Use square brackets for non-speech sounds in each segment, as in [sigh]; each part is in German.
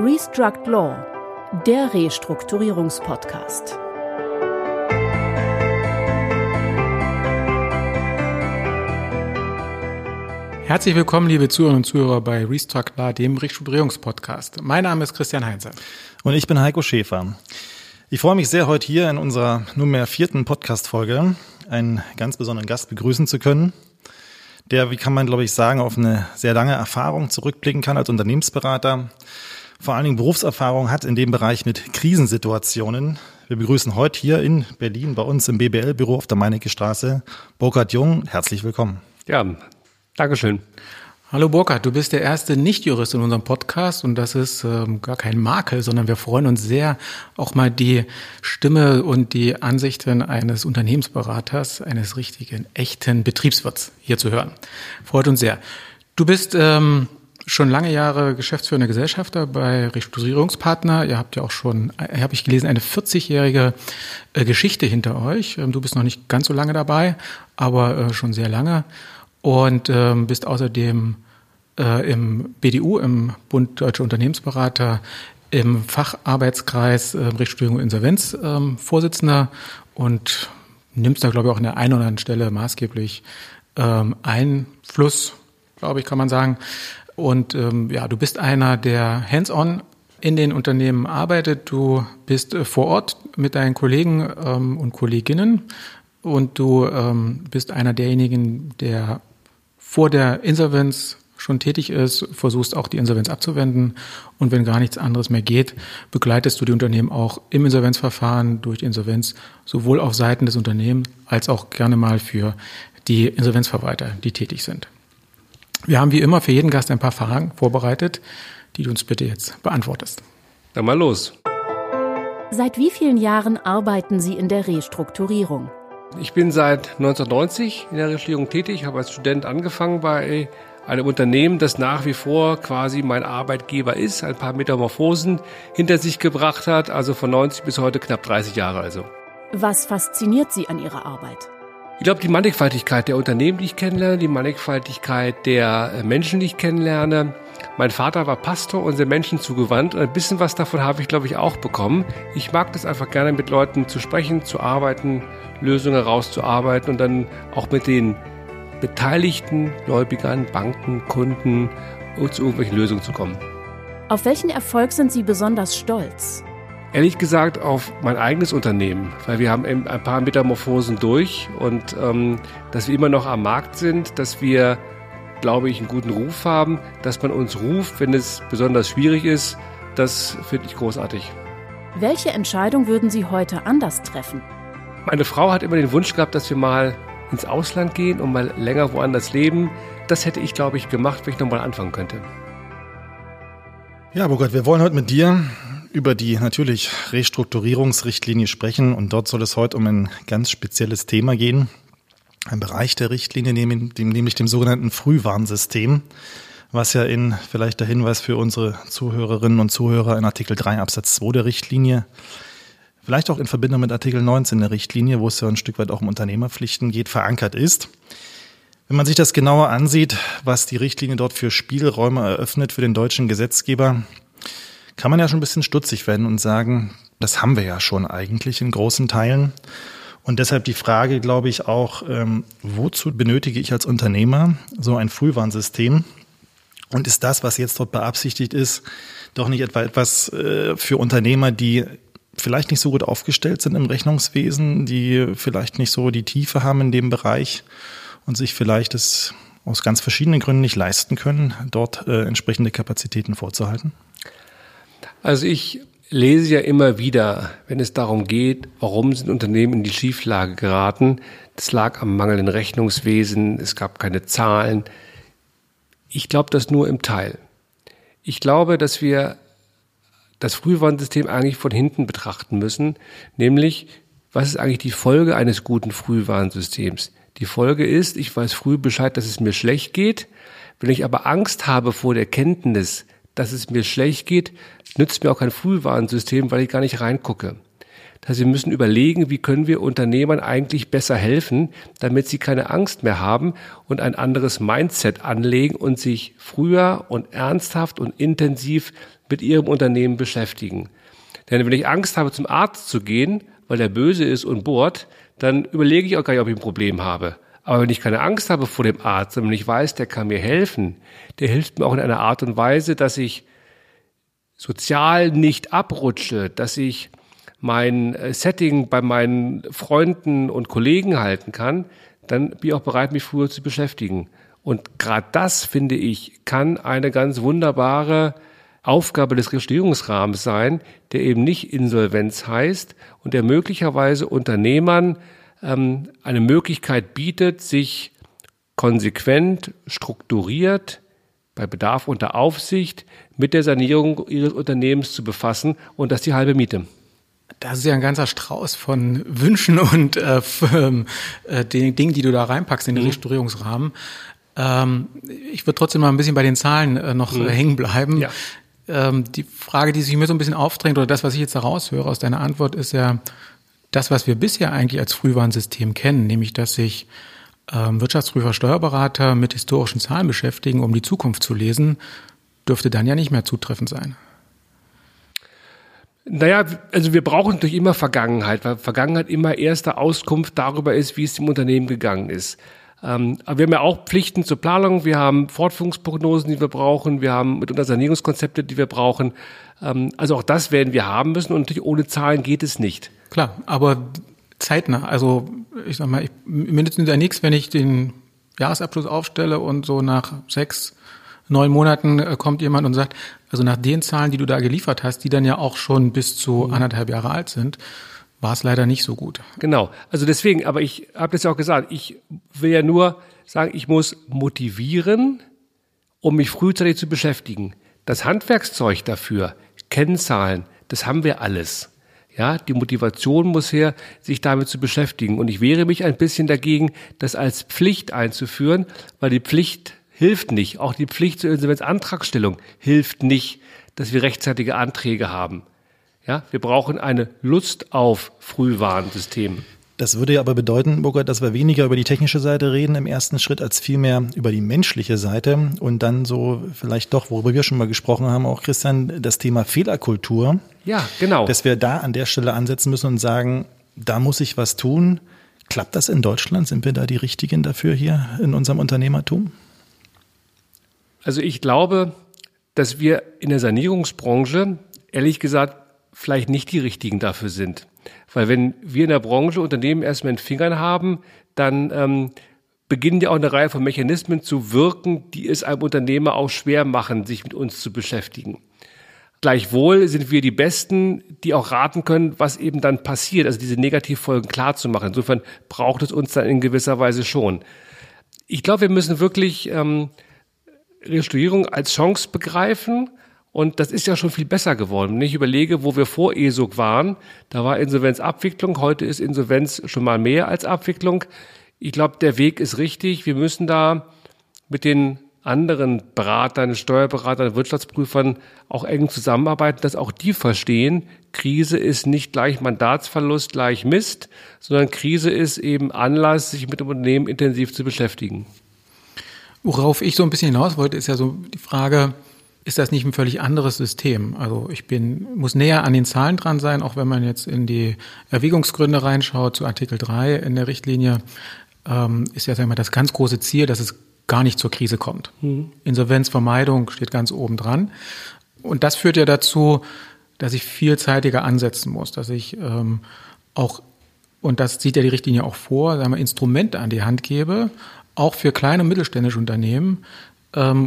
Restruct Law, der Restrukturierungspodcast. Herzlich willkommen, liebe Zuhörerinnen und Zuhörer bei Restruct Law, dem Restrukturierungspodcast. Mein Name ist Christian Heinze. Und ich bin Heiko Schäfer. Ich freue mich sehr, heute hier in unserer nunmehr vierten Podcast-Folge einen ganz besonderen Gast begrüßen zu können der, wie kann man glaube ich sagen, auf eine sehr lange Erfahrung zurückblicken kann als Unternehmensberater, vor allen Dingen Berufserfahrung hat in dem Bereich mit Krisensituationen. Wir begrüßen heute hier in Berlin bei uns im BBL-Büro auf der Meinecke Straße Burkhard Jung. Herzlich willkommen. Ja, Dankeschön. Hallo Burkhard, du bist der erste Nichtjurist in unserem Podcast und das ist ähm, gar kein Makel, sondern wir freuen uns sehr, auch mal die Stimme und die Ansichten eines Unternehmensberaters, eines richtigen, echten Betriebswirts hier zu hören. Freut uns sehr. Du bist ähm, schon lange Jahre geschäftsführender Gesellschafter bei Restrukturierungspartner. Ihr habt ja auch schon, äh, habe ich gelesen, eine 40-jährige äh, Geschichte hinter euch. Ähm, du bist noch nicht ganz so lange dabei, aber äh, schon sehr lange und ähm, bist außerdem im BDU, im Bund Deutscher Unternehmensberater, im Facharbeitskreis äh, Rechtsstörung und Insolvenz ähm, Vorsitzender und nimmst da, glaube ich, auch an der einen oder anderen Stelle maßgeblich ähm, Einfluss, glaube ich, kann man sagen. Und ähm, ja, du bist einer, der hands-on in den Unternehmen arbeitet. Du bist äh, vor Ort mit deinen Kollegen ähm, und Kolleginnen und du ähm, bist einer derjenigen, der vor der Insolvenz schon tätig ist, versuchst auch die Insolvenz abzuwenden und wenn gar nichts anderes mehr geht, begleitest du die Unternehmen auch im Insolvenzverfahren durch Insolvenz, sowohl auf Seiten des Unternehmens als auch gerne mal für die Insolvenzverwalter, die tätig sind. Wir haben wie immer für jeden Gast ein paar Fragen vorbereitet, die du uns bitte jetzt beantwortest. Dann mal los. Seit wie vielen Jahren arbeiten Sie in der Restrukturierung? Ich bin seit 1990 in der Restrukturierung tätig, habe als Student angefangen bei einem Unternehmen, das nach wie vor quasi mein Arbeitgeber ist, ein paar Metamorphosen hinter sich gebracht hat, also von 90 bis heute knapp 30 Jahre also. Was fasziniert Sie an Ihrer Arbeit? Ich glaube, die Mannigfaltigkeit der Unternehmen, die ich kennenlerne, die Mannigfaltigkeit der äh, Menschen, die ich kennenlerne. Mein Vater war Pastor und sehr Menschen zugewandt ein bisschen was davon habe ich, glaube ich, auch bekommen. Ich mag das einfach gerne, mit Leuten zu sprechen, zu arbeiten, Lösungen herauszuarbeiten und dann auch mit den beteiligten Gläubigern, Banken, Kunden zu irgendwelchen Lösungen zu kommen. Auf welchen Erfolg sind Sie besonders stolz? Ehrlich gesagt auf mein eigenes Unternehmen, weil wir haben ein paar Metamorphosen durch und ähm, dass wir immer noch am Markt sind, dass wir, glaube ich, einen guten Ruf haben, dass man uns ruft, wenn es besonders schwierig ist, das finde ich großartig. Welche Entscheidung würden Sie heute anders treffen? Meine Frau hat immer den Wunsch gehabt, dass wir mal ins Ausland gehen und mal länger woanders leben. Das hätte ich, glaube ich, gemacht, wenn ich nochmal anfangen könnte. Ja, Burkhard, wir wollen heute mit dir über die natürlich Restrukturierungsrichtlinie sprechen und dort soll es heute um ein ganz spezielles Thema gehen. Ein Bereich der Richtlinie, nämlich dem sogenannten Frühwarnsystem, was ja in vielleicht der Hinweis für unsere Zuhörerinnen und Zuhörer in Artikel 3 Absatz 2 der Richtlinie vielleicht auch in Verbindung mit Artikel 19 der Richtlinie, wo es ja ein Stück weit auch um Unternehmerpflichten geht, verankert ist. Wenn man sich das genauer ansieht, was die Richtlinie dort für Spielräume eröffnet für den deutschen Gesetzgeber, kann man ja schon ein bisschen stutzig werden und sagen, das haben wir ja schon eigentlich in großen Teilen. Und deshalb die Frage, glaube ich, auch, ähm, wozu benötige ich als Unternehmer so ein Frühwarnsystem? Und ist das, was jetzt dort beabsichtigt ist, doch nicht etwa etwas äh, für Unternehmer, die vielleicht nicht so gut aufgestellt sind im Rechnungswesen, die vielleicht nicht so die Tiefe haben in dem Bereich und sich vielleicht es aus ganz verschiedenen Gründen nicht leisten können, dort äh, entsprechende Kapazitäten vorzuhalten? Also ich lese ja immer wieder, wenn es darum geht, warum sind Unternehmen in die Schieflage geraten. Das lag am mangelnden Rechnungswesen, es gab keine Zahlen. Ich glaube das nur im Teil. Ich glaube, dass wir das Frühwarnsystem eigentlich von hinten betrachten müssen, nämlich was ist eigentlich die Folge eines guten Frühwarnsystems? Die Folge ist, ich weiß früh Bescheid, dass es mir schlecht geht. Wenn ich aber Angst habe vor der Kenntnis, dass es mir schlecht geht, nützt mir auch kein Frühwarnsystem, weil ich gar nicht reingucke. Das heißt, wir müssen überlegen, wie können wir Unternehmern eigentlich besser helfen, damit sie keine Angst mehr haben und ein anderes Mindset anlegen und sich früher und ernsthaft und intensiv mit ihrem Unternehmen beschäftigen. Denn wenn ich Angst habe, zum Arzt zu gehen, weil der böse ist und bohrt, dann überlege ich auch gar nicht, ob ich ein Problem habe. Aber wenn ich keine Angst habe vor dem Arzt, sondern ich weiß, der kann mir helfen, der hilft mir auch in einer Art und Weise, dass ich sozial nicht abrutsche, dass ich mein äh, Setting bei meinen Freunden und Kollegen halten kann, dann bin ich auch bereit, mich früher zu beschäftigen. Und gerade das, finde ich, kann eine ganz wunderbare Aufgabe des Regierungsrahmens sein, der eben nicht Insolvenz heißt und der möglicherweise Unternehmern ähm, eine Möglichkeit bietet, sich konsequent, strukturiert, bei Bedarf unter Aufsicht mit der Sanierung ihres Unternehmens zu befassen und das die halbe Miete. Das ist ja ein ganzer Strauß von Wünschen und äh, äh, den Dingen, die du da reinpackst in den mhm. Restaurierungsrahmen. Ähm, ich würde trotzdem mal ein bisschen bei den Zahlen äh, noch mhm. hängen bleiben. Ja. Ähm, die Frage, die sich mir so ein bisschen aufdrängt, oder das, was ich jetzt da raushöre aus deiner Antwort, ist ja das, was wir bisher eigentlich als Frühwarnsystem kennen, nämlich dass sich ähm, Wirtschaftsprüfer, Steuerberater mit historischen Zahlen beschäftigen, um die Zukunft zu lesen, dürfte dann ja nicht mehr zutreffend sein. Naja, also wir brauchen natürlich immer Vergangenheit, weil Vergangenheit immer erste Auskunft darüber ist, wie es dem Unternehmen gegangen ist. Ähm, aber wir haben ja auch Pflichten zur Planung, wir haben Fortführungsprognosen, die wir brauchen, wir haben mitunter Sanierungskonzepte, die wir brauchen. Ähm, also auch das werden wir haben müssen und natürlich ohne Zahlen geht es nicht. Klar, aber zeitnah. Also ich sag mal, ich, mir nützt ja nichts, wenn ich den Jahresabschluss aufstelle und so nach sechs, neun Monaten äh, kommt jemand und sagt, also nach den Zahlen, die du da geliefert hast, die dann ja auch schon bis zu mhm. anderthalb Jahre alt sind, war es leider nicht so gut. Genau. Also deswegen, aber ich habe das ja auch gesagt, ich will ja nur sagen, ich muss motivieren, um mich frühzeitig zu beschäftigen. Das Handwerkszeug dafür, Kennzahlen, das haben wir alles. Ja, die Motivation muss her, sich damit zu beschäftigen. Und ich wehre mich ein bisschen dagegen, das als Pflicht einzuführen, weil die Pflicht hilft nicht. Auch die Pflicht zur Insolvenzantragstellung hilft nicht, dass wir rechtzeitige Anträge haben. Ja, wir brauchen eine Lust auf Frühwarnsystem. Das würde ja aber bedeuten, Burkhard, dass wir weniger über die technische Seite reden im ersten Schritt, als vielmehr über die menschliche Seite und dann so vielleicht doch, worüber wir schon mal gesprochen haben, auch Christian, das Thema Fehlerkultur. Ja, genau. Dass wir da an der Stelle ansetzen müssen und sagen, da muss ich was tun. Klappt das in Deutschland? Sind wir da die Richtigen dafür hier in unserem Unternehmertum? Also ich glaube, dass wir in der Sanierungsbranche, ehrlich gesagt, vielleicht nicht die Richtigen dafür sind. Weil wenn wir in der Branche Unternehmen erstmal in Fingern haben, dann ähm, beginnen ja auch eine Reihe von Mechanismen zu wirken, die es einem Unternehmer auch schwer machen, sich mit uns zu beschäftigen. Gleichwohl sind wir die Besten, die auch raten können, was eben dann passiert, also diese Negativfolgen klar zu machen. Insofern braucht es uns dann in gewisser Weise schon. Ich glaube, wir müssen wirklich ähm, Restrukturierung als Chance begreifen und das ist ja schon viel besser geworden. Wenn ich überlege, wo wir vor ESOG waren, da war Insolvenzabwicklung, heute ist Insolvenz schon mal mehr als Abwicklung. Ich glaube, der Weg ist richtig. Wir müssen da mit den anderen Beratern, Steuerberatern, Wirtschaftsprüfern auch eng zusammenarbeiten, dass auch die verstehen, Krise ist nicht gleich Mandatsverlust, gleich Mist, sondern Krise ist eben Anlass, sich mit dem Unternehmen intensiv zu beschäftigen. Worauf ich so ein bisschen hinaus wollte, ist ja so die Frage, ist das nicht ein völlig anderes System. Also ich bin, muss näher an den Zahlen dran sein, auch wenn man jetzt in die Erwägungsgründe reinschaut zu Artikel 3 in der Richtlinie, ähm, ist ja sagen wir, das ganz große Ziel, dass es gar nicht zur Krise kommt. Mhm. Insolvenzvermeidung steht ganz oben dran. Und das führt ja dazu, dass ich vielzeitiger ansetzen muss, dass ich ähm, auch, und das sieht ja die Richtlinie auch vor, sagen wir, Instrumente an die Hand gebe, auch für kleine und mittelständische Unternehmen,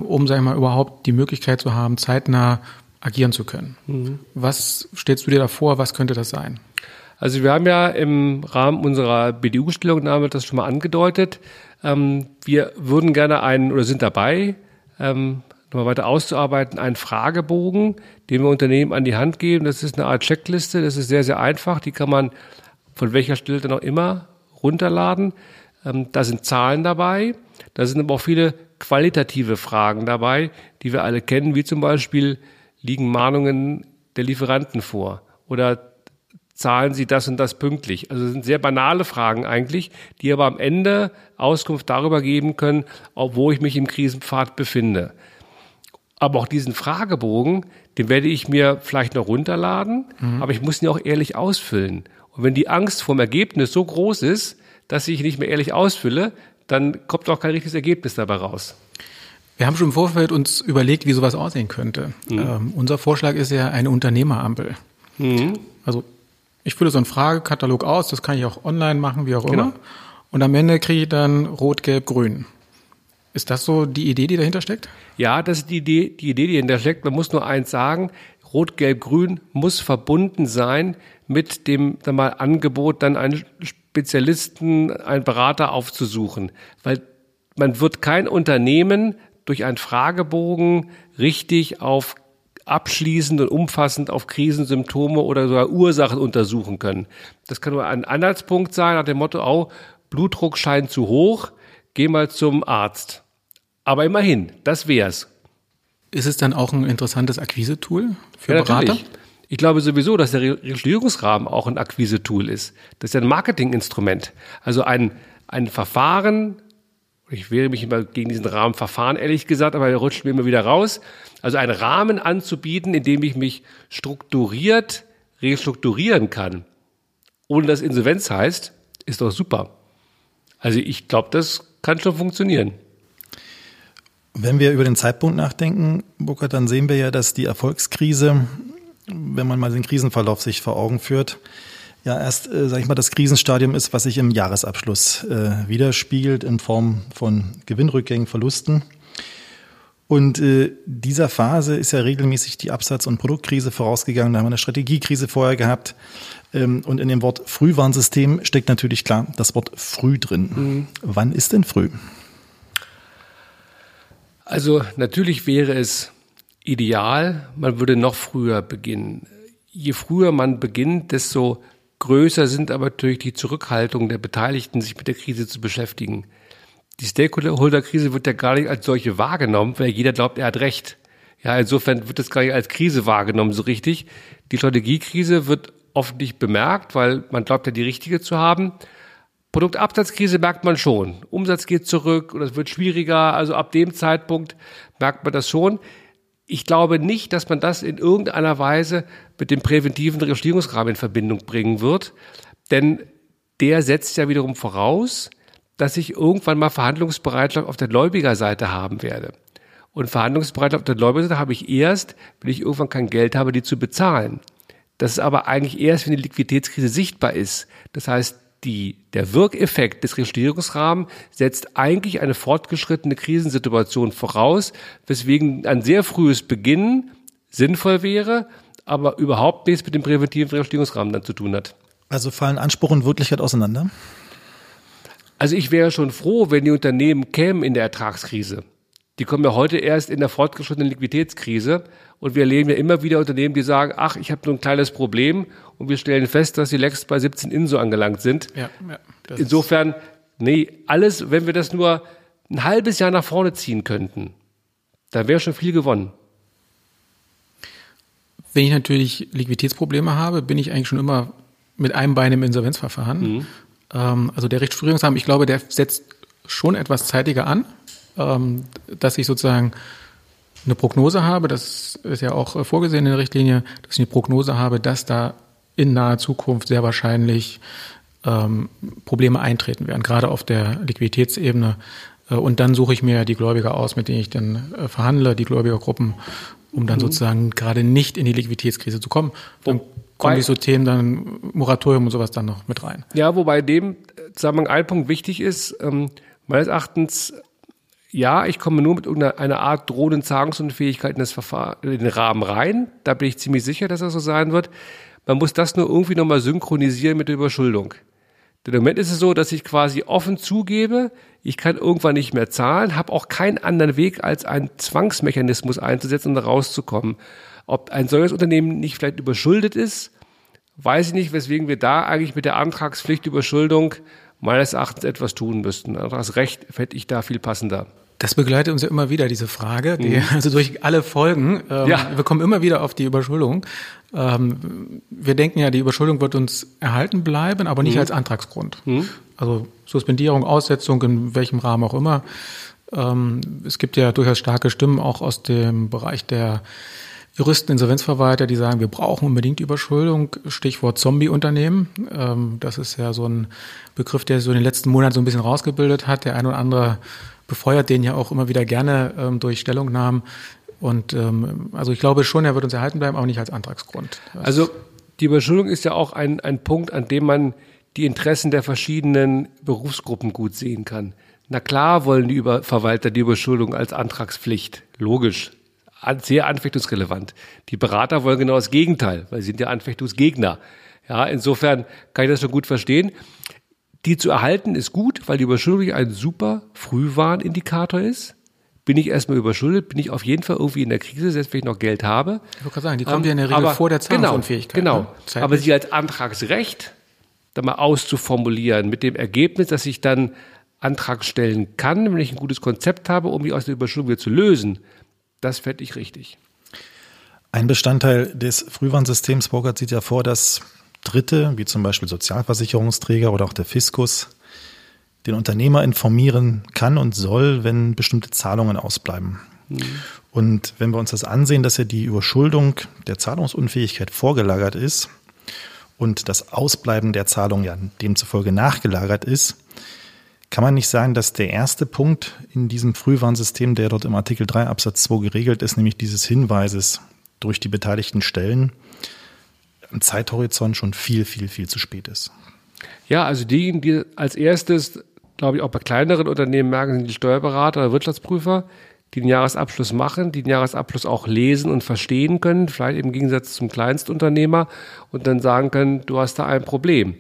um, sag ich mal, überhaupt die Möglichkeit zu haben, zeitnah agieren zu können. Mhm. Was stellst du dir da vor? Was könnte das sein? Also wir haben ja im Rahmen unserer BDU-Stellungnahme das schon mal angedeutet. Ähm, wir würden gerne einen oder sind dabei, ähm, nochmal weiter auszuarbeiten, einen Fragebogen, den wir Unternehmen an die Hand geben. Das ist eine Art Checkliste. Das ist sehr, sehr einfach. Die kann man von welcher Stelle dann auch immer runterladen. Ähm, da sind Zahlen dabei. Da sind aber auch viele qualitative Fragen dabei, die wir alle kennen, wie zum Beispiel liegen Mahnungen der Lieferanten vor oder zahlen sie das und das pünktlich? Also das sind sehr banale Fragen eigentlich, die aber am Ende Auskunft darüber geben können, wo ich mich im Krisenpfad befinde. Aber auch diesen Fragebogen, den werde ich mir vielleicht noch runterladen, mhm. aber ich muss ihn auch ehrlich ausfüllen. Und wenn die Angst vor dem Ergebnis so groß ist, dass ich nicht mehr ehrlich ausfülle, dann kommt auch kein richtiges Ergebnis dabei raus. Wir haben schon im Vorfeld uns überlegt, wie sowas aussehen könnte. Mhm. Ähm, unser Vorschlag ist ja eine Unternehmerampel. Mhm. Also ich fülle so einen Fragekatalog aus, das kann ich auch online machen, wie auch genau. immer. Und am Ende kriege ich dann Rot, Gelb, Grün. Ist das so die Idee, die dahinter steckt? Ja, das ist die Idee, die Idee, die dahinter steckt. Man muss nur eins sagen. Rot, Gelb, Grün muss verbunden sein mit dem sag mal, Angebot, dann einen Spezialisten, einen Berater aufzusuchen. Weil man wird kein Unternehmen durch einen Fragebogen richtig auf abschließend und umfassend auf Krisensymptome oder sogar Ursachen untersuchen können. Das kann nur ein Anhaltspunkt sein nach dem Motto, oh, Blutdruck scheint zu hoch, geh mal zum Arzt. Aber immerhin, das wär's. Ist es dann auch ein interessantes Akquise-Tool für ja, Berater? Natürlich. Ich glaube sowieso, dass der Regulierungsrahmen auch ein Akquise-Tool ist. Das ist ein Marketinginstrument. Also ein, ein Verfahren, ich wehre mich immer gegen diesen Rahmen Verfahren, ehrlich gesagt, aber er rutscht mir immer wieder raus. Also einen Rahmen anzubieten, in dem ich mich strukturiert restrukturieren kann, ohne dass Insolvenz heißt, ist doch super. Also ich glaube, das kann schon funktionieren. Wenn wir über den Zeitpunkt nachdenken, Burkhard, dann sehen wir ja, dass die Erfolgskrise, wenn man mal den Krisenverlauf sich vor Augen führt, ja erst, äh, sag ich mal, das Krisenstadium ist, was sich im Jahresabschluss äh, widerspiegelt in Form von Gewinnrückgängen, Verlusten. Und äh, dieser Phase ist ja regelmäßig die Absatz- und Produktkrise vorausgegangen. Da haben wir eine Strategiekrise vorher gehabt. Ähm, und in dem Wort Frühwarnsystem steckt natürlich klar das Wort früh drin. Mhm. Wann ist denn früh? Also natürlich wäre es ideal, man würde noch früher beginnen. Je früher man beginnt, desto größer sind aber natürlich die Zurückhaltung der Beteiligten, sich mit der Krise zu beschäftigen. Die Stakeholder-Krise wird ja gar nicht als solche wahrgenommen, weil jeder glaubt, er hat recht. Ja, insofern wird das gar nicht als Krise wahrgenommen so richtig. Die Strategiekrise wird oft nicht bemerkt, weil man glaubt ja die richtige zu haben. Produktabsatzkrise merkt man schon. Umsatz geht zurück und es wird schwieriger. Also ab dem Zeitpunkt merkt man das schon. Ich glaube nicht, dass man das in irgendeiner Weise mit dem präventiven Regulierungsrahmen in Verbindung bringen wird, denn der setzt ja wiederum voraus, dass ich irgendwann mal Verhandlungsbereitschaft auf der Gläubigerseite haben werde. Und Verhandlungsbereitschaft auf der Gläubigerseite habe ich erst, wenn ich irgendwann kein Geld habe, die zu bezahlen. Das ist aber eigentlich erst, wenn die Liquiditätskrise sichtbar ist. Das heißt, die, der Wirkeffekt des Regulierungsrahmens setzt eigentlich eine fortgeschrittene Krisensituation voraus, weswegen ein sehr frühes Beginnen sinnvoll wäre, aber überhaupt nichts mit dem präventiven Regulierungsrahmen dann zu tun hat. Also fallen Anspruch und Wirklichkeit auseinander? Also ich wäre schon froh, wenn die Unternehmen kämen in der Ertragskrise. Die kommen ja heute erst in der fortgeschrittenen Liquiditätskrise und wir erleben ja immer wieder Unternehmen, die sagen, ach, ich habe nur ein kleines Problem und wir stellen fest, dass sie längst bei 17 INSO angelangt sind. Ja, ja, Insofern, nee, alles, wenn wir das nur ein halbes Jahr nach vorne ziehen könnten, dann wäre schon viel gewonnen. Wenn ich natürlich Liquiditätsprobleme habe, bin ich eigentlich schon immer mit einem Bein im Insolvenzverfahren. Mhm. Ähm, also der Rechtsstudierungsrahmen, ich glaube, der setzt schon etwas zeitiger an ähm, dass ich sozusagen eine Prognose habe, das ist ja auch vorgesehen in der Richtlinie, dass ich eine Prognose habe, dass da in naher Zukunft sehr wahrscheinlich ähm, Probleme eintreten werden, gerade auf der Liquiditätsebene. Äh, und dann suche ich mir die Gläubiger aus, mit denen ich dann äh, verhandle, die Gläubigergruppen, um dann mhm. sozusagen gerade nicht in die Liquiditätskrise zu kommen. Dann kommen die so Themen dann Moratorium und sowas dann noch mit rein. Ja, wobei dem Zusammenhang ein Punkt wichtig ist, ähm, meines Erachtens ja, ich komme nur mit irgendeiner Art drohenden Zahlungsunfähigkeit in, das Verfahren, in den Rahmen rein. Da bin ich ziemlich sicher, dass das so sein wird. Man muss das nur irgendwie nochmal synchronisieren mit der Überschuldung. Denn im Moment ist es so, dass ich quasi offen zugebe, ich kann irgendwann nicht mehr zahlen, habe auch keinen anderen Weg, als einen Zwangsmechanismus einzusetzen um da rauszukommen. Ob ein solches Unternehmen nicht vielleicht überschuldet ist, weiß ich nicht, weswegen wir da eigentlich mit der Antragspflicht Überschuldung meines Erachtens etwas tun müssten. Das Recht fände ich da viel passender. Das begleitet uns ja immer wieder, diese Frage, die, mhm. also durch alle Folgen. Ähm, ja. Wir kommen immer wieder auf die Überschuldung. Ähm, wir denken ja, die Überschuldung wird uns erhalten bleiben, aber nicht mhm. als Antragsgrund. Mhm. Also Suspendierung, Aussetzung, in welchem Rahmen auch immer. Ähm, es gibt ja durchaus starke Stimmen auch aus dem Bereich der Juristen, Insolvenzverwalter, die sagen, wir brauchen unbedingt Überschuldung. Stichwort Zombie-Unternehmen. Ähm, das ist ja so ein Begriff, der so in den letzten Monaten so ein bisschen rausgebildet hat. Der ein oder andere befeuert den ja auch immer wieder gerne ähm, durch Stellungnahmen. Und ähm, also ich glaube schon, er wird uns erhalten bleiben, aber nicht als Antragsgrund. Also die Überschuldung ist ja auch ein, ein Punkt, an dem man die Interessen der verschiedenen Berufsgruppen gut sehen kann. Na klar wollen die Verwalter die Überschuldung als Antragspflicht. Logisch sehr anfechtungsrelevant. Die Berater wollen genau das Gegenteil, weil sie sind ja Anfechtungsgegner. Ja, insofern kann ich das schon gut verstehen. Die zu erhalten ist gut, weil die Überschuldung ein super Frühwarnindikator ist. Bin ich erstmal überschuldet, bin ich auf jeden Fall irgendwie in der Krise, selbst wenn ich noch Geld habe. Ich wollte gerade sagen, die kommt ja in der Regel aber, vor der Zahlungsunfähigkeit. Genau, genau. Ne? aber sie als Antragsrecht da mal auszuformulieren mit dem Ergebnis, dass ich dann Antrag stellen kann, wenn ich ein gutes Konzept habe, um mich aus der Überschuldung wieder zu lösen. Das fände ich richtig. Ein Bestandteil des Frühwarnsystems, Burkhardt sieht ja vor, dass Dritte, wie zum Beispiel Sozialversicherungsträger oder auch der Fiskus, den Unternehmer informieren kann und soll, wenn bestimmte Zahlungen ausbleiben. Mhm. Und wenn wir uns das ansehen, dass ja die Überschuldung der Zahlungsunfähigkeit vorgelagert ist und das Ausbleiben der Zahlung ja demzufolge nachgelagert ist, kann man nicht sagen, dass der erste Punkt in diesem Frühwarnsystem, der dort im Artikel 3 Absatz 2 geregelt ist, nämlich dieses Hinweises durch die beteiligten Stellen, am Zeithorizont schon viel, viel, viel zu spät ist? Ja, also diejenigen, die als erstes, glaube ich, auch bei kleineren Unternehmen merken, sind die Steuerberater oder Wirtschaftsprüfer, die den Jahresabschluss machen, die den Jahresabschluss auch lesen und verstehen können, vielleicht im Gegensatz zum Kleinstunternehmer und dann sagen können, du hast da ein Problem.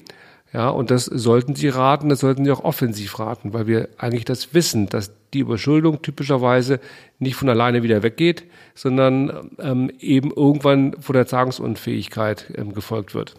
Ja, und das sollten Sie raten, das sollten Sie auch offensiv raten, weil wir eigentlich das wissen, dass die Überschuldung typischerweise nicht von alleine wieder weggeht, sondern ähm, eben irgendwann von der Zahlungsunfähigkeit ähm, gefolgt wird.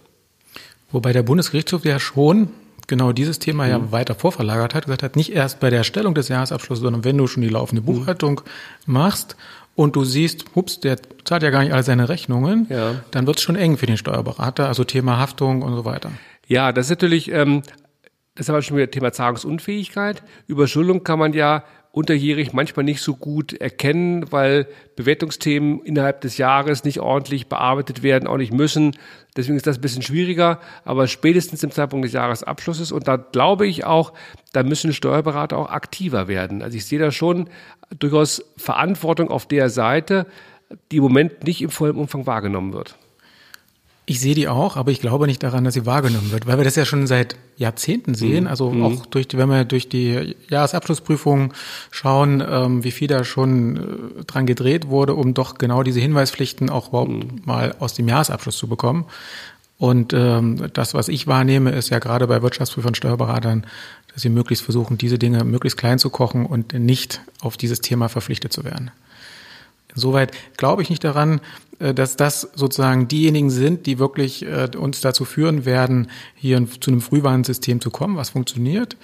Wobei der Bundesgerichtshof ja schon genau dieses Thema mhm. ja weiter vorverlagert hat, gesagt hat, nicht erst bei der Erstellung des Jahresabschlusses, sondern wenn du schon die laufende mhm. Buchhaltung mhm. machst und du siehst, ups, der zahlt ja gar nicht alle seine Rechnungen, ja. dann wird es schon eng für den Steuerberater, also Thema Haftung und so weiter. Ja, das ist natürlich, ähm, das ist aber schon wieder Thema Zahlungsunfähigkeit. Überschuldung kann man ja unterjährig manchmal nicht so gut erkennen, weil Bewertungsthemen innerhalb des Jahres nicht ordentlich bearbeitet werden, auch nicht müssen. Deswegen ist das ein bisschen schwieriger, aber spätestens im Zeitpunkt des Jahresabschlusses und da glaube ich auch, da müssen Steuerberater auch aktiver werden. Also ich sehe da schon durchaus Verantwortung auf der Seite, die im Moment nicht im vollen Umfang wahrgenommen wird. Ich sehe die auch, aber ich glaube nicht daran, dass sie wahrgenommen wird, weil wir das ja schon seit Jahrzehnten sehen. Mhm. Also mhm. auch durch, wenn wir durch die Jahresabschlussprüfung schauen, ähm, wie viel da schon äh, dran gedreht wurde, um doch genau diese Hinweispflichten auch überhaupt mhm. mal aus dem Jahresabschluss zu bekommen. Und ähm, das, was ich wahrnehme, ist ja gerade bei Wirtschaftsprüfern, Steuerberatern, dass sie möglichst versuchen, diese Dinge möglichst klein zu kochen und nicht auf dieses Thema verpflichtet zu werden. Insoweit glaube ich nicht daran, dass das sozusagen diejenigen sind, die wirklich äh, uns dazu führen werden, hier zu einem Frühwarnsystem zu kommen, was funktioniert.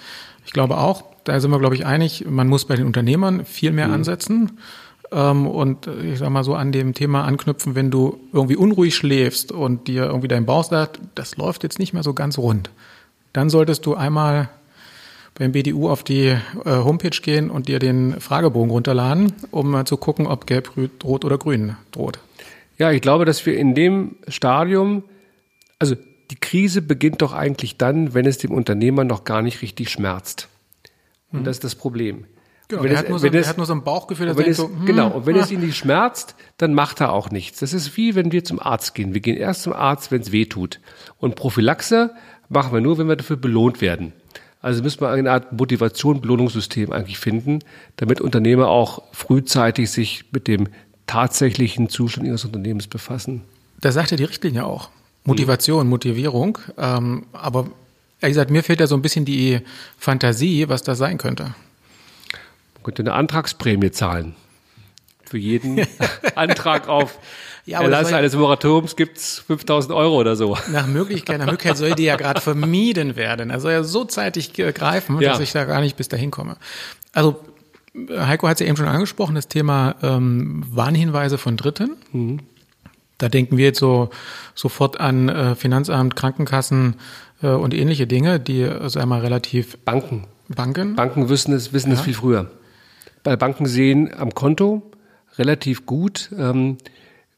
Ich glaube auch, da sind wir, glaube ich, einig, man muss bei den Unternehmern viel mehr mhm. ansetzen ähm, und äh, ich sag mal so an dem Thema anknüpfen, wenn du irgendwie unruhig schläfst und dir irgendwie dein Bauch sagt, das läuft jetzt nicht mehr so ganz rund, dann solltest du einmal beim BDU auf die äh, Homepage gehen und dir den Fragebogen runterladen, um mal zu gucken, ob gelb, rot oder grün droht. Ja, ich glaube, dass wir in dem Stadium, also die Krise beginnt doch eigentlich dann, wenn es dem Unternehmer noch gar nicht richtig schmerzt. Und mhm. das ist das Problem. Genau, wenn er, es, hat nur so, es, er hat nur so ein Bauchgefühl, dass es, so, hm, genau, und wenn ah. es ihn nicht schmerzt, dann macht er auch nichts. Das ist wie wenn wir zum Arzt gehen. Wir gehen erst zum Arzt, wenn es weh tut. Und Prophylaxe machen wir nur, wenn wir dafür belohnt werden. Also müssen wir eine Art Motivation, Belohnungssystem eigentlich finden, damit Unternehmer auch frühzeitig sich mit dem tatsächlichen Zustand ihres Unternehmens befassen. Da sagt ja die Richtlinie auch. Motivation. Motivierung. Ähm, aber ehrlich gesagt, mir fehlt da so ein bisschen die Fantasie, was das sein könnte. Man könnte eine Antragsprämie zahlen. Für jeden [laughs] Antrag auf ja, Erlass eines Moratoriums gibt es 5000 Euro oder so. Nach Möglichkeit, nach Möglichkeit soll die ja gerade vermieden werden. Er soll ja so zeitig greifen, ja. dass ich da gar nicht bis dahin komme. Also Heiko hat es ja eben schon angesprochen, das Thema ähm, Warnhinweise von Dritten. Mhm. Da denken wir jetzt so sofort an äh, Finanzamt, Krankenkassen äh, und ähnliche Dinge, die, äh, sagen wir mal, relativ Banken. Banken. Banken wissen es, wissen ja. es viel früher. bei Banken sehen am Konto relativ gut, ähm,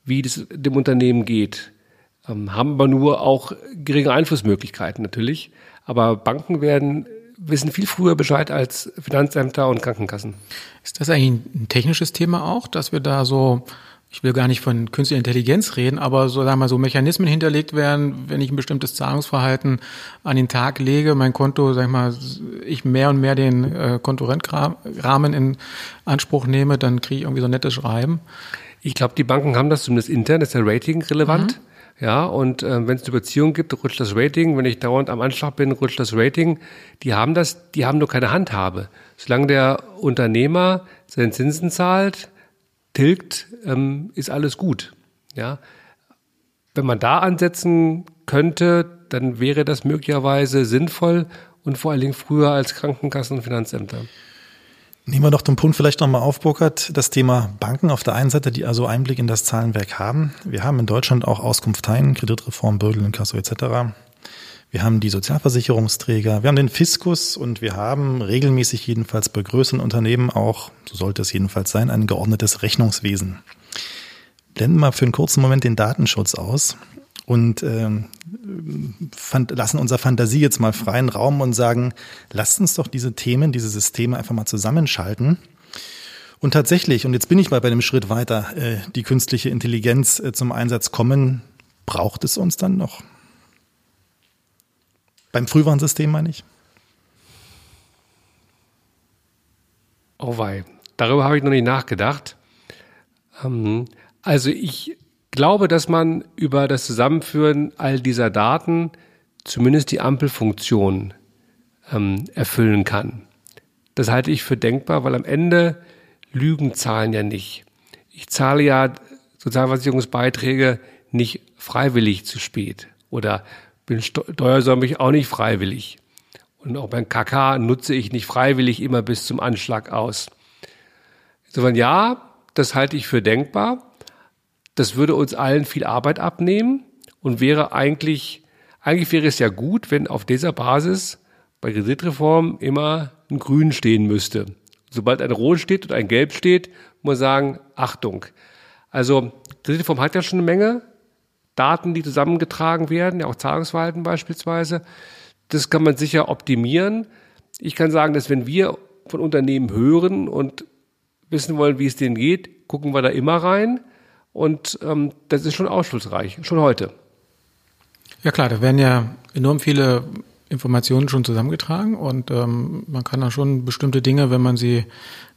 wie das dem Unternehmen geht. Ähm, haben aber nur auch geringe Einflussmöglichkeiten natürlich. Aber Banken werden wissen viel früher Bescheid als Finanzämter und Krankenkassen. Ist das eigentlich ein technisches Thema auch, dass wir da so, ich will gar nicht von künstlicher Intelligenz reden, aber so sagen wir mal so Mechanismen hinterlegt werden, wenn ich ein bestimmtes Zahlungsverhalten an den Tag lege, mein Konto, sag ich mal, ich mehr und mehr den äh, Kontorentrahmen in Anspruch nehme, dann kriege ich irgendwie so ein nettes Schreiben. Ich glaube, die Banken haben das zumindest intern, das ist ja Rating relevant. Mhm. Ja, und äh, wenn es eine Beziehung gibt, rutscht das Rating. Wenn ich dauernd am Anschlag bin, rutscht das Rating. Die haben das, die haben nur keine Handhabe. Solange der Unternehmer seine Zinsen zahlt, tilgt, ähm, ist alles gut. Ja, wenn man da ansetzen könnte, dann wäre das möglicherweise sinnvoll und vor allen Dingen früher als Krankenkassen und Finanzämter. Nehmen wir doch den Punkt vielleicht nochmal auf, Burkhard. Das Thema Banken auf der einen Seite, die also Einblick in das Zahlenwerk haben. Wir haben in Deutschland auch Auskunfteien, Kreditreform, Bürgel, Inkasso etc. Wir haben die Sozialversicherungsträger, wir haben den Fiskus und wir haben regelmäßig jedenfalls bei größeren Unternehmen auch, so sollte es jedenfalls sein, ein geordnetes Rechnungswesen. Blenden wir für einen kurzen Moment den Datenschutz aus und ähm, fand, lassen unserer Fantasie jetzt mal freien Raum und sagen, lasst uns doch diese Themen, diese Systeme einfach mal zusammenschalten. Und tatsächlich, und jetzt bin ich mal bei dem Schritt weiter, äh, die künstliche Intelligenz äh, zum Einsatz kommen, braucht es uns dann noch? Beim Frühwarnsystem meine ich. Oh wei, darüber habe ich noch nicht nachgedacht. Ähm, also ich glaube, dass man über das Zusammenführen all dieser Daten zumindest die Ampelfunktion ähm, erfüllen kann. Das halte ich für denkbar, weil am Ende Lügen zahlen ja nicht. Ich zahle ja Sozialversicherungsbeiträge nicht freiwillig zu spät oder bin steuersäumig auch nicht freiwillig. Und auch beim KK nutze ich nicht freiwillig immer bis zum Anschlag aus. Insofern ja, das halte ich für denkbar. Das würde uns allen viel Arbeit abnehmen und wäre eigentlich, eigentlich wäre es ja gut, wenn auf dieser Basis bei Kreditreform immer ein Grün stehen müsste. Sobald ein Rot steht und ein Gelb steht, muss man sagen, Achtung. Also Kreditreform hat ja schon eine Menge Daten, die zusammengetragen werden, ja auch Zahlungsverhalten beispielsweise. Das kann man sicher optimieren. Ich kann sagen, dass wenn wir von Unternehmen hören und wissen wollen, wie es denen geht, gucken wir da immer rein. Und ähm, das ist schon ausschlussreich, schon heute. Ja klar, da werden ja enorm viele Informationen schon zusammengetragen und ähm, man kann da schon bestimmte Dinge, wenn man sie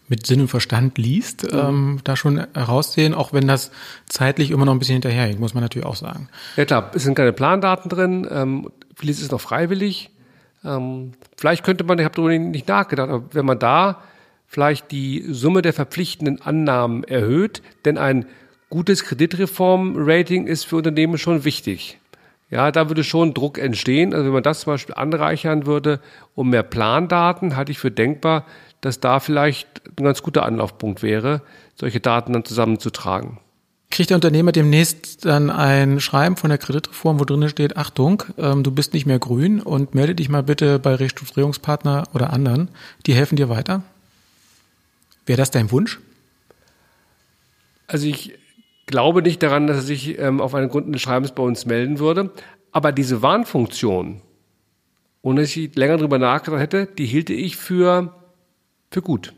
mit Sinn und Verstand liest, mhm. ähm, da schon heraussehen, auch wenn das zeitlich immer noch ein bisschen hinterherhängt, muss man natürlich auch sagen. Ja klar, es sind keine Plandaten drin, ähm, vieles ist noch freiwillig. Ähm, vielleicht könnte man, ich habe darüber nicht nachgedacht, aber wenn man da vielleicht die Summe der verpflichtenden Annahmen erhöht, denn ein gutes Kreditreform-Rating ist für Unternehmen schon wichtig. Ja, da würde schon Druck entstehen. Also wenn man das zum Beispiel anreichern würde um mehr Plandaten, halte ich für denkbar, dass da vielleicht ein ganz guter Anlaufpunkt wäre, solche Daten dann zusammenzutragen. Kriegt der Unternehmer demnächst dann ein Schreiben von der Kreditreform, wo drin steht, Achtung, ähm, du bist nicht mehr grün und melde dich mal bitte bei Restrukturierungspartner oder anderen, die helfen dir weiter? Wäre das dein Wunsch? Also ich glaube nicht daran, dass er sich ähm, auf einen Grund des Schreibens bei uns melden würde. Aber diese Warnfunktion, ohne dass ich länger drüber nachgedacht hätte, die hielte ich für, für gut.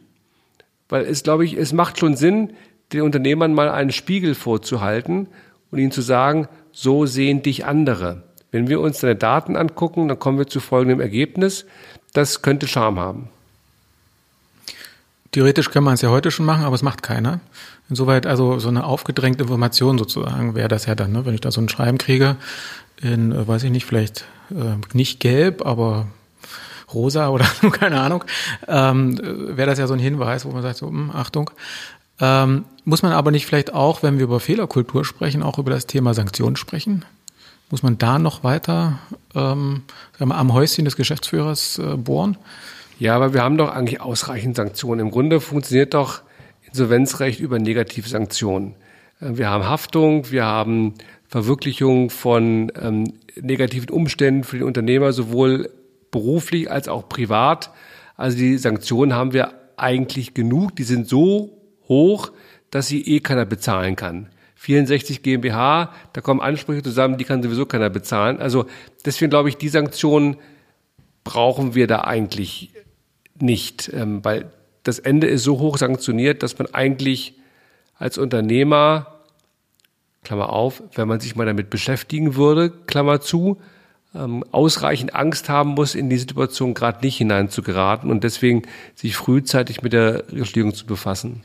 Weil es, glaube ich, es macht schon Sinn, den Unternehmern mal einen Spiegel vorzuhalten und ihnen zu sagen, so sehen dich andere. Wenn wir uns deine Daten angucken, dann kommen wir zu folgendem Ergebnis. Das könnte Charme haben. Theoretisch kann man es ja heute schon machen, aber es macht keiner. Insoweit also so eine aufgedrängte Information sozusagen wäre das ja dann, ne? wenn ich da so ein Schreiben kriege in, äh, weiß ich nicht, vielleicht äh, nicht gelb, aber rosa [laughs] oder keine Ahnung, ähm, wäre das ja so ein Hinweis, wo man sagt, so, mh, hm, Achtung. Ähm, muss man aber nicht vielleicht auch, wenn wir über Fehlerkultur sprechen, auch über das Thema Sanktionen sprechen? Muss man da noch weiter ähm, sagen wir, am Häuschen des Geschäftsführers äh, bohren? Ja, aber wir haben doch eigentlich ausreichend Sanktionen. Im Grunde funktioniert doch Insolvenzrecht über Negativsanktionen. Äh, wir haben Haftung, wir haben Verwirklichung von ähm, negativen Umständen für den Unternehmer, sowohl beruflich als auch privat. Also die Sanktionen haben wir eigentlich genug. Die sind so hoch, dass sie eh keiner bezahlen kann. 64 GmbH, da kommen Ansprüche zusammen, die kann sowieso keiner bezahlen. Also deswegen glaube ich, die Sanktionen brauchen wir da eigentlich nicht, ähm, weil das Ende ist so hoch sanktioniert, dass man eigentlich als Unternehmer, Klammer auf, wenn man sich mal damit beschäftigen würde, Klammer zu, ähm, ausreichend Angst haben muss, in die Situation gerade nicht hineinzugeraten und deswegen sich frühzeitig mit der Regulierung zu befassen.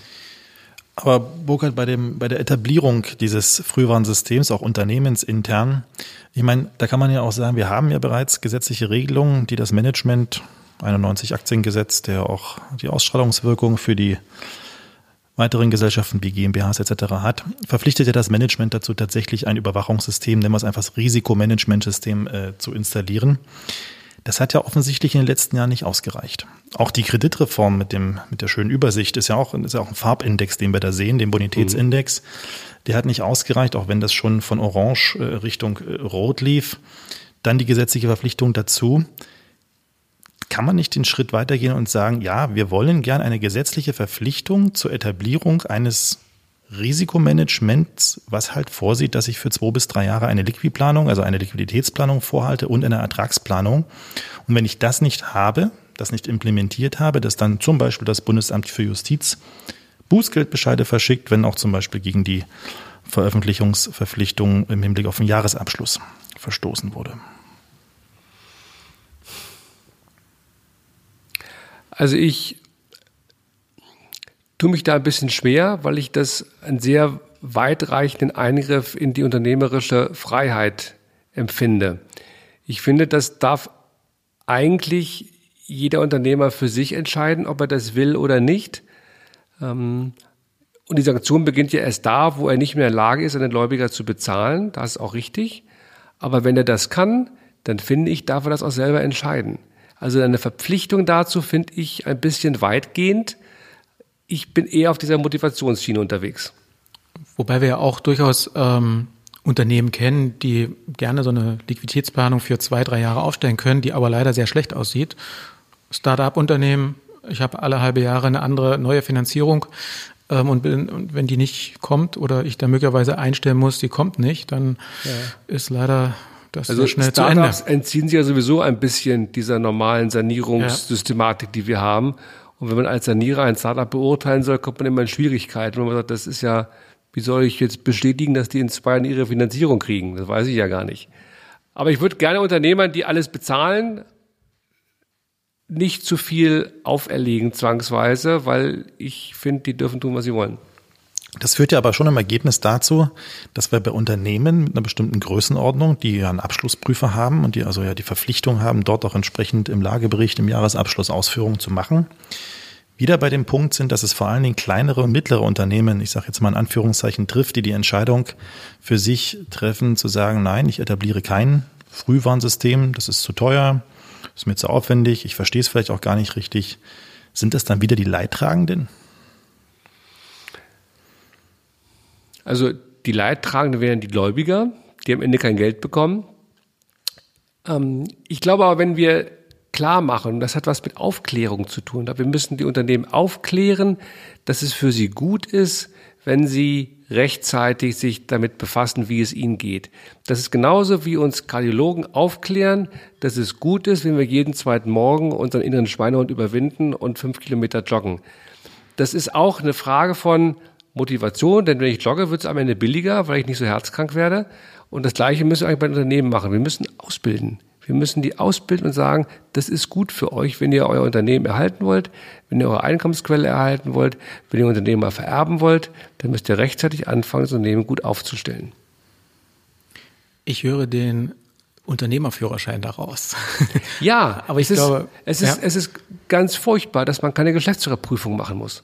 Aber Burkhard, bei, dem, bei der Etablierung dieses Frühwarnsystems, auch unternehmensintern, ich meine, da kann man ja auch sagen, wir haben ja bereits gesetzliche Regelungen, die das Management, 91 Aktiengesetz, der auch die Ausstrahlungswirkung für die weiteren Gesellschaften wie GmbHs etc. hat, verpflichtet ja das Management dazu, tatsächlich ein Überwachungssystem, nennen wir es einfach das Risikomanagementsystem, äh, zu installieren. Das hat ja offensichtlich in den letzten Jahren nicht ausgereicht. Auch die Kreditreform mit dem, mit der schönen Übersicht ist ja auch, ist ja auch ein Farbindex, den wir da sehen, den Bonitätsindex. Der hat nicht ausgereicht, auch wenn das schon von Orange äh, Richtung äh, Rot lief. Dann die gesetzliche Verpflichtung dazu. Kann man nicht den Schritt weitergehen und sagen, ja, wir wollen gern eine gesetzliche Verpflichtung zur Etablierung eines Risikomanagement, was halt vorsieht, dass ich für zwei bis drei Jahre eine Liquidplanung, also eine Liquiditätsplanung vorhalte und eine Ertragsplanung. Und wenn ich das nicht habe, das nicht implementiert habe, dass dann zum Beispiel das Bundesamt für Justiz Bußgeldbescheide verschickt, wenn auch zum Beispiel gegen die Veröffentlichungsverpflichtung im Hinblick auf den Jahresabschluss verstoßen wurde. Also ich tue mich da ein bisschen schwer, weil ich das einen sehr weitreichenden Eingriff in die unternehmerische Freiheit empfinde. Ich finde, das darf eigentlich jeder Unternehmer für sich entscheiden, ob er das will oder nicht. Ähm, und die Sanktion beginnt ja erst da, wo er nicht mehr in der Lage ist, einen Gläubiger zu bezahlen. Das ist auch richtig. Aber wenn er das kann, dann finde ich, darf er das auch selber entscheiden. Also eine Verpflichtung dazu finde ich ein bisschen weitgehend ich bin eher auf dieser Motivationsschiene unterwegs. Wobei wir ja auch durchaus ähm, Unternehmen kennen, die gerne so eine Liquiditätsplanung für zwei, drei Jahre aufstellen können, die aber leider sehr schlecht aussieht. Start-up-Unternehmen, ich habe alle halbe Jahre eine andere neue Finanzierung ähm, und, bin, und, wenn die nicht kommt oder ich da möglicherweise einstellen muss, die kommt nicht, dann ja. ist leider das also schnell Ende. entziehen sich ja sowieso ein bisschen dieser normalen Sanierungssystematik, ja. die wir haben. Und wenn man als Sanierer ein Startup beurteilen soll, kommt man immer in Schwierigkeiten. Und man sagt, das ist ja, wie soll ich jetzt bestätigen, dass die in zwei Jahren ihre Finanzierung kriegen? Das weiß ich ja gar nicht. Aber ich würde gerne Unternehmern, die alles bezahlen, nicht zu viel auferlegen zwangsweise, weil ich finde, die dürfen tun, was sie wollen. Das führt ja aber schon im Ergebnis dazu, dass wir bei Unternehmen mit einer bestimmten Größenordnung, die ja einen Abschlussprüfer haben und die also ja die Verpflichtung haben, dort auch entsprechend im Lagebericht, im Jahresabschluss Ausführungen zu machen, wieder bei dem Punkt sind, dass es vor allen Dingen kleinere und mittlere Unternehmen, ich sage jetzt mal in Anführungszeichen, trifft, die die Entscheidung für sich treffen, zu sagen, nein, ich etabliere kein Frühwarnsystem, das ist zu teuer, ist mir zu aufwendig, ich verstehe es vielleicht auch gar nicht richtig. Sind das dann wieder die Leidtragenden? Also die Leidtragenden wären die Gläubiger, die am Ende kein Geld bekommen. Ähm, ich glaube aber, wenn wir klar machen, das hat was mit Aufklärung zu tun, wir müssen die Unternehmen aufklären, dass es für sie gut ist, wenn sie rechtzeitig sich damit befassen, wie es ihnen geht. Das ist genauso wie uns Kardiologen aufklären, dass es gut ist, wenn wir jeden zweiten Morgen unseren inneren Schweinehund überwinden und fünf Kilometer joggen. Das ist auch eine Frage von, Motivation, denn wenn ich jogge, wird es am Ende billiger, weil ich nicht so herzkrank werde. Und das Gleiche müssen wir eigentlich bei den Unternehmen machen. Wir müssen ausbilden. Wir müssen die ausbilden und sagen, das ist gut für euch, wenn ihr euer Unternehmen erhalten wollt, wenn ihr eure Einkommensquelle erhalten wollt, wenn ihr Unternehmen mal vererben wollt, dann müsst ihr rechtzeitig anfangen, das Unternehmen gut aufzustellen. Ich höre den Unternehmerführerschein daraus. [laughs] Ja, [laughs] aber ich es glaube, ist, es, ja. ist, es ist ganz furchtbar, dass man keine Geschäftsführerprüfung machen muss.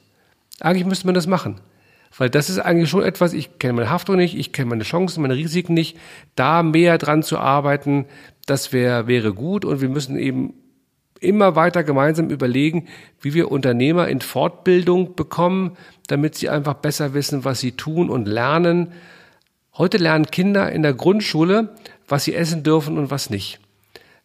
Eigentlich müsste man das machen. Weil das ist eigentlich schon etwas, ich kenne meine Haftung nicht, ich kenne meine Chancen, meine Risiken nicht. Da mehr dran zu arbeiten, das wäre wäre gut und wir müssen eben immer weiter gemeinsam überlegen, wie wir Unternehmer in Fortbildung bekommen, damit sie einfach besser wissen, was sie tun und lernen. Heute lernen Kinder in der Grundschule, was sie essen dürfen und was nicht.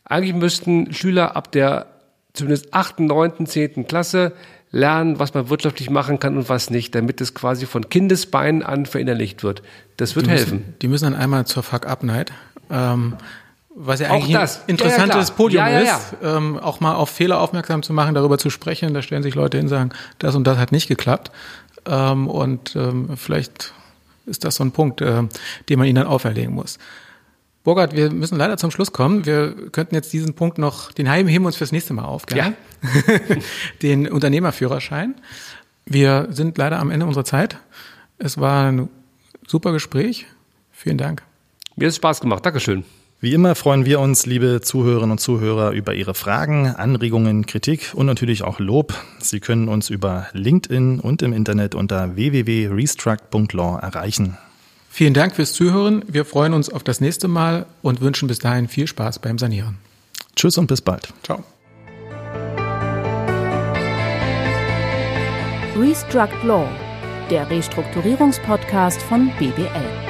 Eigentlich müssten Schüler ab der zumindest achten, neunten, zehnten Klasse lernen, was man wirtschaftlich machen kann und was nicht, damit es quasi von Kindesbeinen an verinnerlicht wird. Das wird die helfen. Müssen, die müssen dann einmal zur Fuck-Up-Night. Ähm, was ja eigentlich das. ein interessantes Ja, ja. Podium Ja, ist, ähm, auch mal auf Fehler aufmerksam zu machen, darüber zu sprechen. Da stellen sich Leute hin und sagen, das und das hat nicht geklappt. Ähm, und ähm, vielleicht ist das so ein Punkt, äh, den man ihnen dann auferlegen muss. Burkhard, wir müssen leider zum Schluss kommen. Wir könnten jetzt diesen Punkt noch, den heben wir uns fürs nächste Mal auf, gell? [laughs] den Unternehmerführerschein. Wir sind leider am Ende unserer Zeit. Es war ein super Gespräch. Vielen Dank. Mir hat es Spaß gemacht. Dankeschön. Wie immer freuen wir uns, liebe Zuhörerinnen und Zuhörer, über Ihre Fragen, Anregungen, Kritik und natürlich auch Lob. Sie können uns über LinkedIn und im Internet unter www.restruct.law erreichen. Vielen Dank fürs Zuhören. Wir freuen uns auf das nächste Mal und wünschen bis dahin viel Spaß beim Sanieren. Tschüss und bis bald. Ciao. Restruct Law, der Restrukturierungspodcast von BBL.